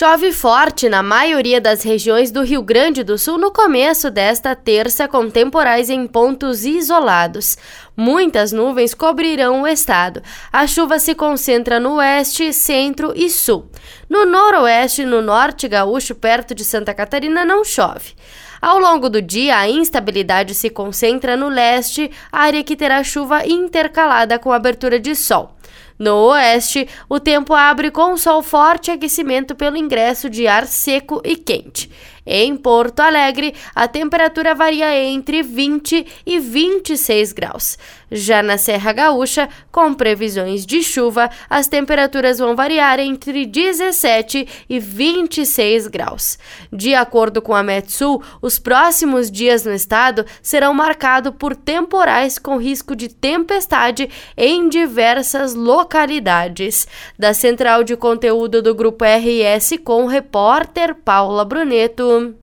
Chove forte na maioria das regiões do Rio Grande do Sul no começo desta terça, com temporais em pontos isolados. Muitas nuvens cobrirão o estado. A chuva se concentra no oeste, centro e sul. No noroeste e no norte gaúcho, perto de Santa Catarina, não chove. Ao longo do dia, a instabilidade se concentra no leste, área que terá chuva intercalada com abertura de sol. No oeste, o tempo abre com sol forte e aquecimento pelo ingresso de ar seco e quente. Em Porto Alegre, a temperatura varia entre 20 e 26 graus. Já na Serra Gaúcha, com previsões de chuva, as temperaturas vão variar entre 17 e 26 graus. De acordo com a Metsul, os próximos dias no estado serão marcados por temporais com risco de tempestade em diversas localidades. Da central de conteúdo do Grupo RS com repórter Paula Bruneto. room